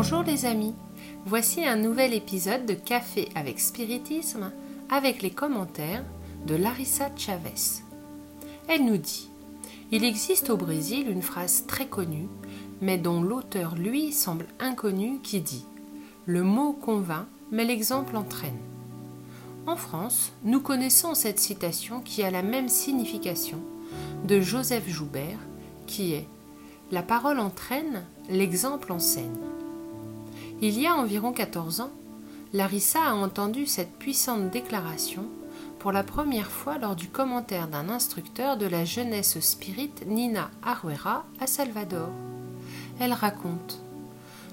Bonjour les amis, voici un nouvel épisode de Café avec Spiritisme avec les commentaires de Larissa Chavez. Elle nous dit Il existe au Brésil une phrase très connue, mais dont l'auteur lui semble inconnu, qui dit Le mot convainc, mais l'exemple entraîne. En France, nous connaissons cette citation qui a la même signification de Joseph Joubert, qui est La parole entraîne, l'exemple enseigne. Il y a environ 14 ans, Larissa a entendu cette puissante déclaration pour la première fois lors du commentaire d'un instructeur de la jeunesse spirit Nina Aruera à Salvador. Elle raconte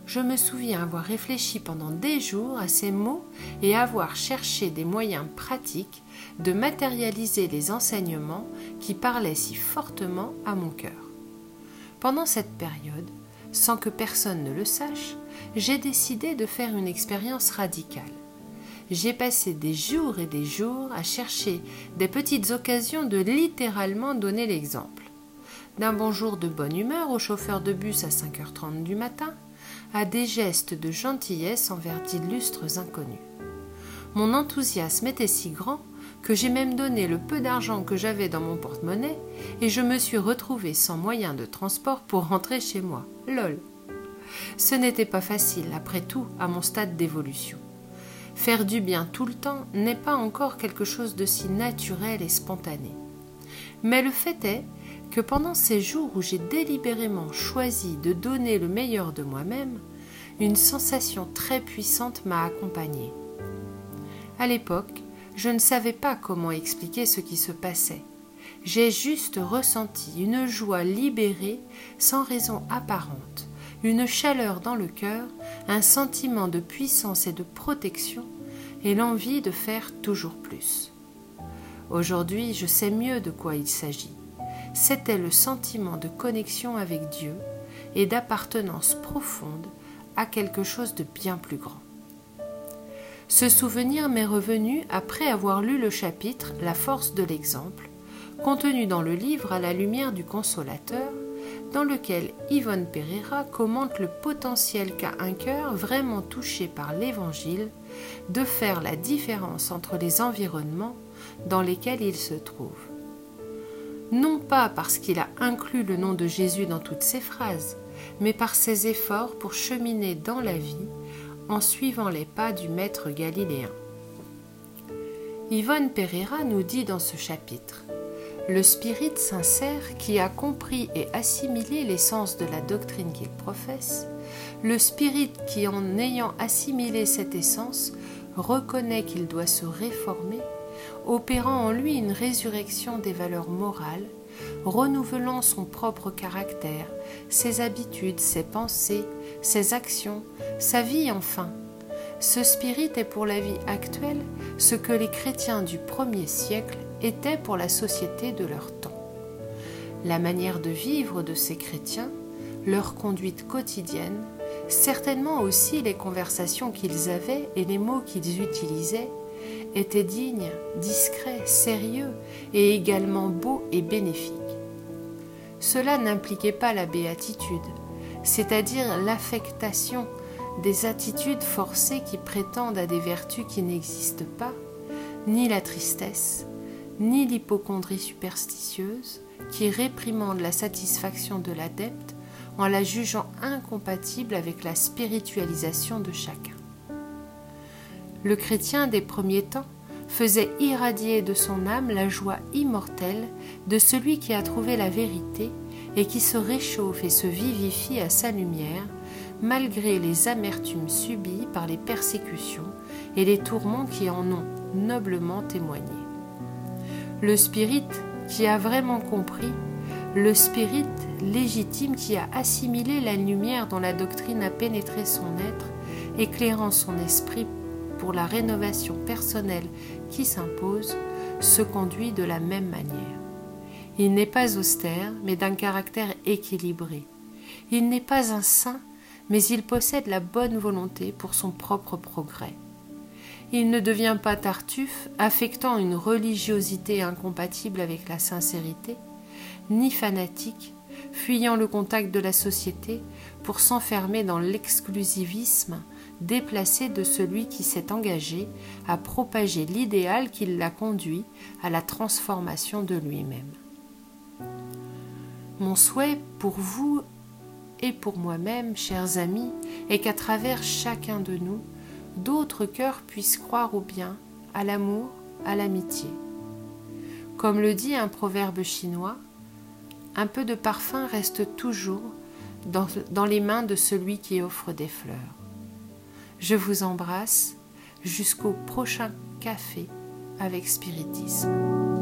Je me souviens avoir réfléchi pendant des jours à ces mots et avoir cherché des moyens pratiques de matérialiser les enseignements qui parlaient si fortement à mon cœur. Pendant cette période, sans que personne ne le sache, j'ai décidé de faire une expérience radicale. J'ai passé des jours et des jours à chercher des petites occasions de littéralement donner l'exemple. D'un bonjour de bonne humeur au chauffeur de bus à 5h30 du matin, à des gestes de gentillesse envers d'illustres inconnus. Mon enthousiasme était si grand que j'ai même donné le peu d'argent que j'avais dans mon porte-monnaie et je me suis retrouvé sans moyen de transport pour rentrer chez moi. Lol. Ce n'était pas facile, après tout, à mon stade d'évolution. Faire du bien tout le temps n'est pas encore quelque chose de si naturel et spontané. Mais le fait est que pendant ces jours où j'ai délibérément choisi de donner le meilleur de moi-même, une sensation très puissante m'a accompagnée. À l'époque, je ne savais pas comment expliquer ce qui se passait. J'ai juste ressenti une joie libérée sans raison apparente, une chaleur dans le cœur, un sentiment de puissance et de protection, et l'envie de faire toujours plus. Aujourd'hui, je sais mieux de quoi il s'agit. C'était le sentiment de connexion avec Dieu et d'appartenance profonde à quelque chose de bien plus grand. Ce souvenir m'est revenu après avoir lu le chapitre La force de l'exemple, contenu dans le livre À la lumière du consolateur, dans lequel Yvonne Pereira commente le potentiel qu'a un cœur vraiment touché par l'Évangile de faire la différence entre les environnements dans lesquels il se trouve. Non pas parce qu'il a inclus le nom de Jésus dans toutes ses phrases, mais par ses efforts pour cheminer dans la vie en suivant les pas du maître galiléen. Yvonne Pereira nous dit dans ce chapitre Le spirit sincère qui a compris et assimilé l'essence de la doctrine qu'il professe, le spirit qui, en ayant assimilé cette essence, reconnaît qu'il doit se réformer, opérant en lui une résurrection des valeurs morales, renouvelant son propre caractère, ses habitudes, ses pensées, ses actions, sa vie enfin. Ce spirit est pour la vie actuelle ce que les chrétiens du premier siècle étaient pour la société de leur temps. La manière de vivre de ces chrétiens, leur conduite quotidienne, certainement aussi les conversations qu'ils avaient et les mots qu'ils utilisaient, étaient dignes, discrets, sérieux et également beaux et bénéfiques. Cela n'impliquait pas la béatitude, c'est-à-dire l'affectation des attitudes forcées qui prétendent à des vertus qui n'existent pas, ni la tristesse, ni l'hypochondrie superstitieuse qui réprimande la satisfaction de l'adepte en la jugeant incompatible avec la spiritualisation de chacun. Le chrétien des premiers temps faisait irradier de son âme la joie immortelle de celui qui a trouvé la vérité et qui se réchauffe et se vivifie à sa lumière, malgré les amertumes subies par les persécutions et les tourments qui en ont noblement témoigné. Le spirit qui a vraiment compris, le spirit légitime qui a assimilé la lumière dont la doctrine a pénétré son être, éclairant son esprit pour la rénovation personnelle qui s'impose, se conduit de la même manière. Il n'est pas austère, mais d'un caractère équilibré. Il n'est pas un saint, mais il possède la bonne volonté pour son propre progrès. Il ne devient pas tartuffe, affectant une religiosité incompatible avec la sincérité, ni fanatique, fuyant le contact de la société pour s'enfermer dans l'exclusivisme déplacé de celui qui s'est engagé à propager l'idéal qui l'a conduit à la transformation de lui-même. Mon souhait pour vous et pour moi-même, chers amis, est qu'à travers chacun de nous, d'autres cœurs puissent croire au bien, à l'amour, à l'amitié. Comme le dit un proverbe chinois, un peu de parfum reste toujours dans, dans les mains de celui qui offre des fleurs. Je vous embrasse jusqu'au prochain café avec spiritisme.